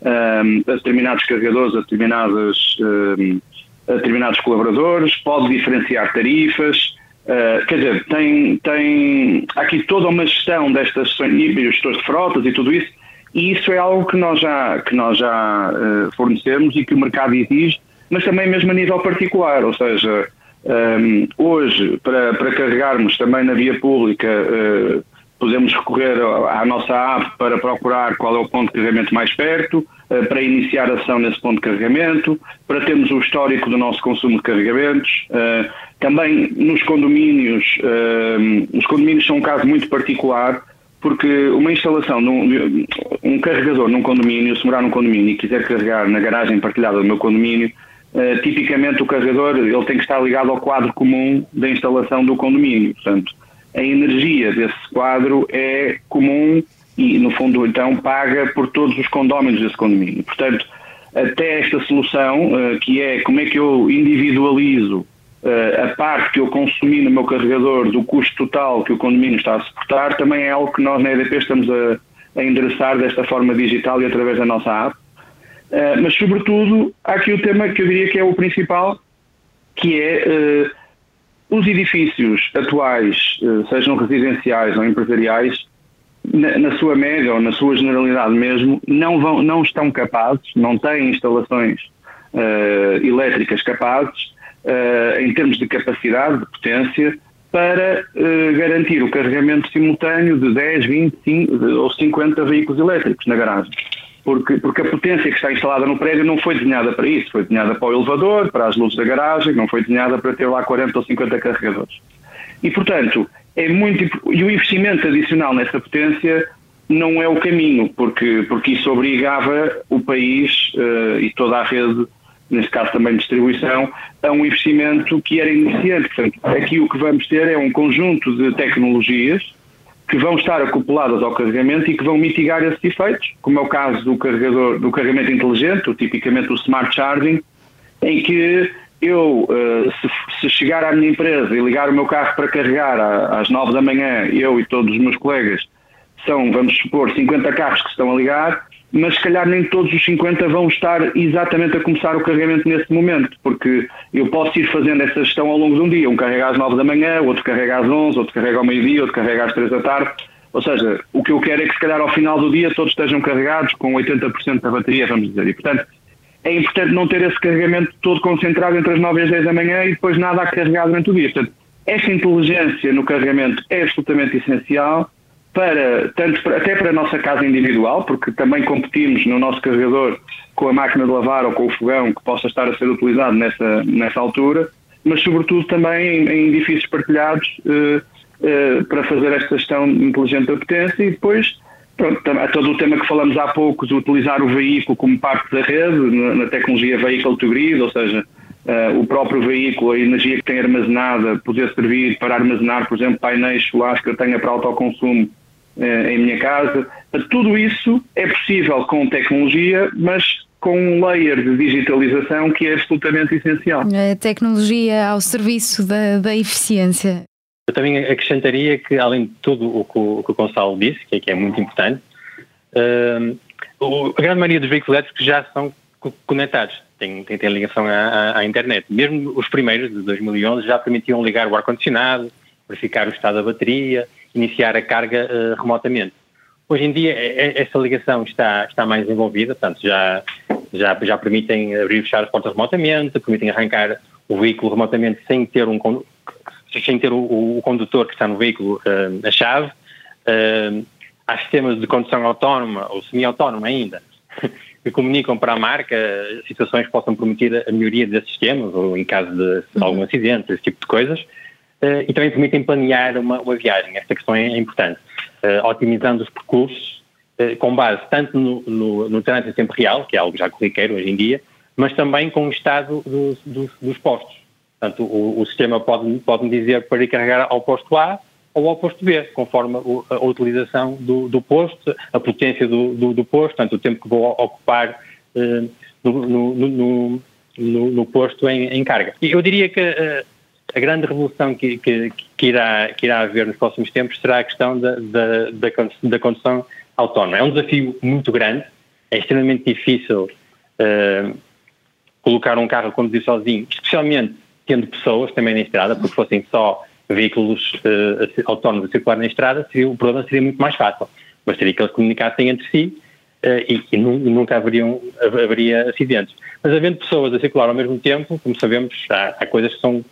um, a determinados carregadores, a, determinadas, um, a determinados colaboradores, pode diferenciar tarifas, uh, quer dizer, tem, tem aqui toda uma gestão destas gestores de frotas e tudo isso, e isso é algo que nós já, que nós já uh, fornecemos e que o mercado exige, mas também mesmo a nível particular, ou seja, um, hoje, para, para carregarmos também na via pública, uh, podemos recorrer à nossa app para procurar qual é o ponto de carregamento mais perto, uh, para iniciar ação nesse ponto de carregamento, para termos o histórico do nosso consumo de carregamentos. Uh, também nos condomínios, os condomínios são um caso muito particular, porque uma instalação, num, um carregador num condomínio, se morar num condomínio e quiser carregar na garagem partilhada do meu condomínio, Uh, tipicamente o carregador ele tem que estar ligado ao quadro comum da instalação do condomínio. Portanto, a energia desse quadro é comum e, no fundo, então paga por todos os condóminos desse condomínio. Portanto, até esta solução, uh, que é como é que eu individualizo uh, a parte que eu consumi no meu carregador do custo total que o condomínio está a suportar, também é algo que nós na EDP estamos a endereçar desta forma digital e através da nossa app. Uh, mas, sobretudo, há aqui o tema que eu diria que é o principal, que é uh, os edifícios atuais, uh, sejam residenciais ou empresariais, na, na, sua média ou na sua generalidade mesmo, não, vão, não estão capazes, não têm instalações elétricas capazes, em termos de capacidade, de potência, para garantir o carregamento simultâneo de 10, 20 5, ou 50 veículos elétricos na garagem porque, porque a potência que está instalada no prédio não foi desenhada para isso, foi desenhada para o elevador, para as luzes da garagem, não foi desenhada para ter lá 40 ou 50 carregadores. E, portanto, é muito. E o investimento adicional nessa potência não é o caminho, porque, porque isso obrigava o país uh, e toda a rede, neste caso também distribuição, a um investimento que era iniciante. Portanto, aqui o que vamos ter é um conjunto de tecnologias que vão estar acopladas ao carregamento e que vão mitigar esses efeitos, como é o caso do carregador do carregamento inteligente, tipicamente o smart charging, em que eu, eh, se, chegar à minha empresa e ligar o meu carro para carregar às 9 da manhã, eu e todos os meus colegas, são, vamos supor, 50 carros que estão a ligar, mas se calhar nem todos os 50 vão estar exatamente a começar o carregamento nesse momento, porque eu posso ir fazendo essa gestão ao longo de um dia. Um carrega às 9 da manhã, outro carrega às 11, outro carrega ao meio-dia, outro carrega às 3 da tarde. Ou seja, o que eu quero é que se calhar ao final do dia todos estejam carregados com 80% da bateria, vamos dizer. E portanto, é importante não ter esse carregamento todo concentrado entre as 9 e as 10 da manhã e depois nada a carregar durante o dia. Portanto, essa inteligência no carregamento é absolutamente essencial para, tanto para, até para a nossa casa individual, porque também competimos no nosso carregador com a máquina de lavar ou com o fogão que possa estar a ser utilizado nessa, nessa altura, mas sobretudo também em, em edifícios partilhados eh, eh, para fazer esta gestão inteligente da potência e depois Pronto, a todo o tema que falamos há pouco, de utilizar o veículo como parte da rede, na, na tecnologia Vehicle to Grid, ou seja, uh, o próprio veículo, a energia que tem armazenada, poder servir para armazenar, por exemplo, painéis solares que eu tenha para autoconsumo em minha casa. Tudo isso é possível com tecnologia, mas com um layer de digitalização que é absolutamente essencial. A tecnologia ao serviço da, da eficiência. Eu também acrescentaria que, além de tudo o que o, o, que o Gonçalo disse, que é, que é muito importante, uh, a grande maioria dos veículos elétricos já são conectados, têm, têm, têm ligação à, à, internet. Mesmo os primeiros, de 2011, já permitiam ligar o ar-condicionado, verificar o estado da bateria, iniciar a carga uh, remotamente. Hoje em dia, essa ligação está, está mais envolvida, portanto, já, já, já permitem abrir e fechar as portas remotamente, permitem arrancar o veículo remotamente sem ter, um, sem ter o, o condutor que está no veículo uh, a chave. Uh, há sistemas de condução autónoma ou semi-autónoma ainda, *laughs* que comunicam para a marca situações que possam permitir a melhoria desses sistemas, ou em caso de, de algum uhum. acidente, esse tipo de coisas, uh, e também permitem planear uma, uma viagem. Esta questão é importante uh, otimizando os percursos uh, com base tanto no, no, no trânsito em tempo real, que é algo já corriqueiro hoje em dia, mas também com o estado dos, dos, dos postos. Portanto, o, o, sistema pode, pode dizer para ir carregar ao posto A ou ao posto B, conforme a, a utilização do, do, posto, a potência do, do, do, posto, portanto, o tempo que vou ocupar no, no, no, no, posto em, em, carga. E eu diria que a grande revolução que, que, que, irá, que irá haver nos próximos tempos será a questão da, da, da, condução autónoma. É um desafio muito grande, é extremamente difícil uh, colocar um carro a conduzir sozinho, especialmente tendo pessoas também na estrada, porque fossem só veículos uh, autónomos a circular na estrada, seria, o problema seria muito mais fácil. Bastaria que eles comunicassem entre si uh, e, e, nunca haveriam, haveria acidentes. Mas havendo pessoas a circular ao mesmo tempo, como sabemos, há, há coisas que são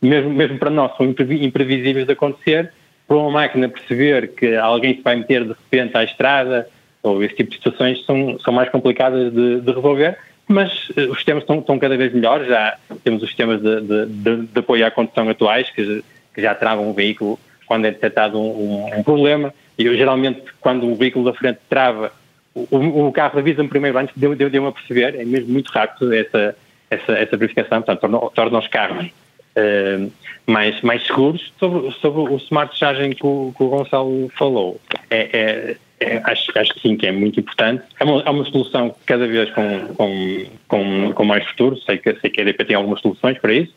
mesmo, mesmo para nós, são imprevisíveis de acontecer, para uma máquina perceber que alguém se vai meter de repente à estrada, ou esse tipo de situações são, são mais complicadas de, de resolver, mas uh, os sistemas estão, estão, cada vez melhores, já temos os sistemas de, de, de apoio à condução atuais, que, que, já travam um veículo quando é detectado um, um, problema, e eu, geralmente quando o veículo da frente trava, o, o carro avisa-me primeiro antes de, de, eu a perceber, é mesmo muito rápido essa, essa, essa verificação, portanto torna, torna os carros uh, mais, mais seguros. Sobre, sobre o smart charging que o, que o Gonçalo falou, é, é, é, acho, acho que sim, que é muito importante. É uma, é uma solução cada vez com, com, com, com mais futuro, sei que, sei que a EDP tem algumas soluções para isso,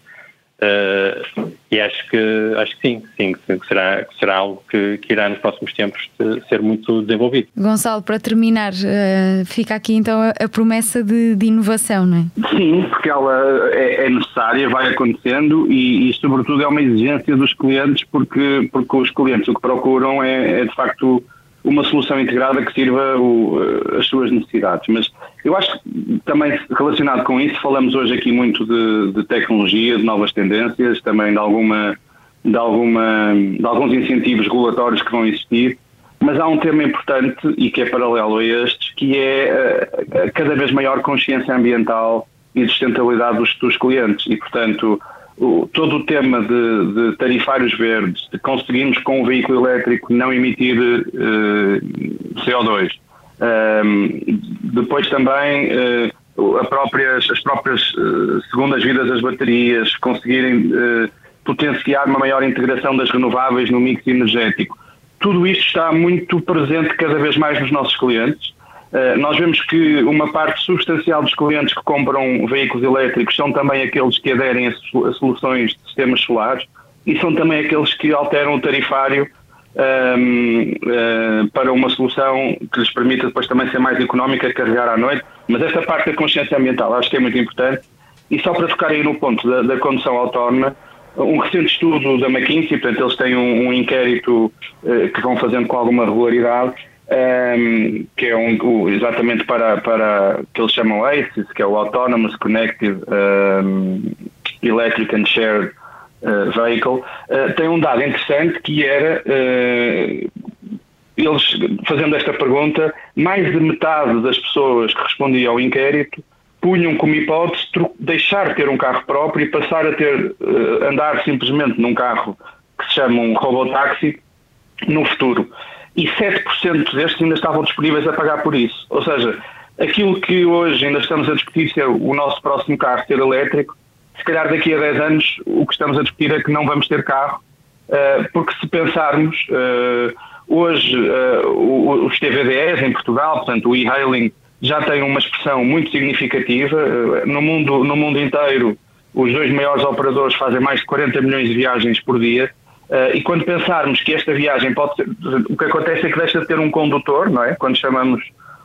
Uh, e acho que acho que sim, sim, que será, que será algo que, que irá nos próximos tempos ser muito desenvolvido. Gonçalo, para terminar, uh, fica aqui então a, a promessa de, de, inovação, não é? Sim, porque ela é, é necessária, vai acontecendo e, e, sobretudo é uma exigência dos clientes, porque, porque os clientes o que procuram é, é de facto uma solução integrada que sirva o, eh, as suas necessidades. Mas eu acho que também relacionado com isso, falamos hoje aqui muito de, de tecnologia, de novas tendências, também de, alguma, de, alguma, de alguns incentivos regulatórios que vão existir. Mas há um tema importante e que é paralelo a estes, que é eh, a cada vez maior consciência ambiental e sustentabilidade dos, dos clientes. E, portanto, todo o tema de, de, tarifários verdes, de conseguirmos com o veículo elétrico não emitir uh, eh, CO2. Um, depois também uh, próprias, as próprias uh, segundas vidas das baterias, conseguirem potenciar uma maior integração das renováveis no mix energético. Tudo isto está muito presente cada vez mais nos nossos clientes eh, nós vemos que uma parte substancial dos clientes que compram veículos elétricos são também aqueles que aderem a soluções de sistemas solares e são também aqueles que alteram o tarifário um, ehm, eh, para uma solução que lhes permita depois também ser mais económica carregar à noite. Mas essa parte da consciência ambiental acho que é muito importante. E só para tocar aí no ponto da, da condução autónoma, um recente estudo da McKinsey, portanto eles têm um, um inquérito uh, que vão fazendo com alguma regularidade, um, ehm, que é um, exatamente para, para que eles chamam ACES, que é o Autonomous Connected um, ehm, Electric and Shared uh, Vehicle, uh, tem um dado interessante que era, uh, eles fazendo esta pergunta, mais de metade das pessoas que respondiam ao inquérito punham como hipótese deixar de ter um carro próprio e passar a ter, andar simplesmente num carro que se chama um robotáxi no futuro. E 7% destes ainda estavam disponíveis a pagar por isso. Ou seja, aquilo que hoje ainda estamos a discutir se é o nosso próximo carro ser elétrico, se calhar daqui a 10 anos o que estamos a discutir é que não vamos ter carro, uh, porque se pensarmos, uh, hoje uh, os TVDs em Portugal, portanto o e-hailing, já tem uma expressão muito significativa. no, mundo, no mundo inteiro, os dois maiores operadores fazem mais de 40 milhões de viagens por dia. E quando pensarmos que esta viagem pode ser. O que acontece é que deixa de ter um condutor, não é? Quando chamamos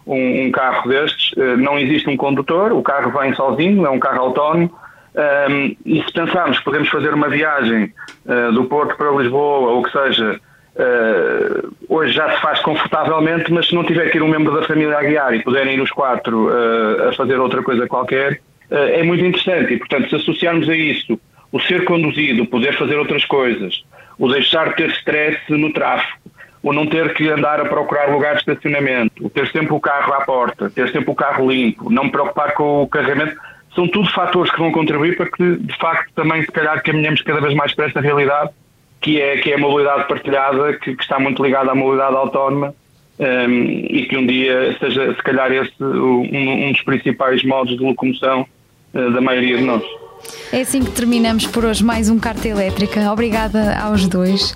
um, um carro destes, não existe um condutor, o carro vem sozinho, é um carro autónomo um, e se pensarmos que podemos fazer uma viagem uh, do Porto para Lisboa, ou que seja, uh, hoje já se faz confortavelmente, mas se não tiver que ir um membro da família a guiar e puderem ir os quatro uh, a fazer outra coisa qualquer, é muito interessante. E, portanto, se associarmos a isso o ser conduzido, poder fazer outras coisas, o deixar de ter stress no tráfego, o não ter que andar a procurar lugar de estacionamento, o ter sempre o carro à porta, ter sempre o carro limpo, não me preocupar com o carregamento são tudo fatores que vão contribuir para que, de facto, também se calhar caminhemos cada vez mais para esta realidade, que é, que é a mobilidade partilhada, que, que está muito ligada à mobilidade autónoma um, e que um dia seja, se calhar, esse um, um dos principais modos de locomoção uh, da maioria de nós. É assim que terminamos por hoje mais um Carta Elétrica. Obrigada aos dois.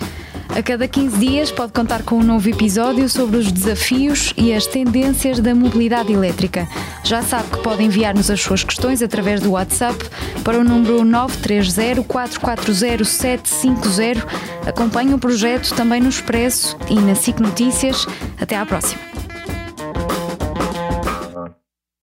A cada 15 dias pode contar com um novo episódio sobre os desafios e as tendências da mobilidade elétrica. Já sabe que pode enviar-nos as suas questões através do WhatsApp para o número 930 440 750. Acompanhe o projeto também no Expresso e na SIC Notícias. Até à próxima.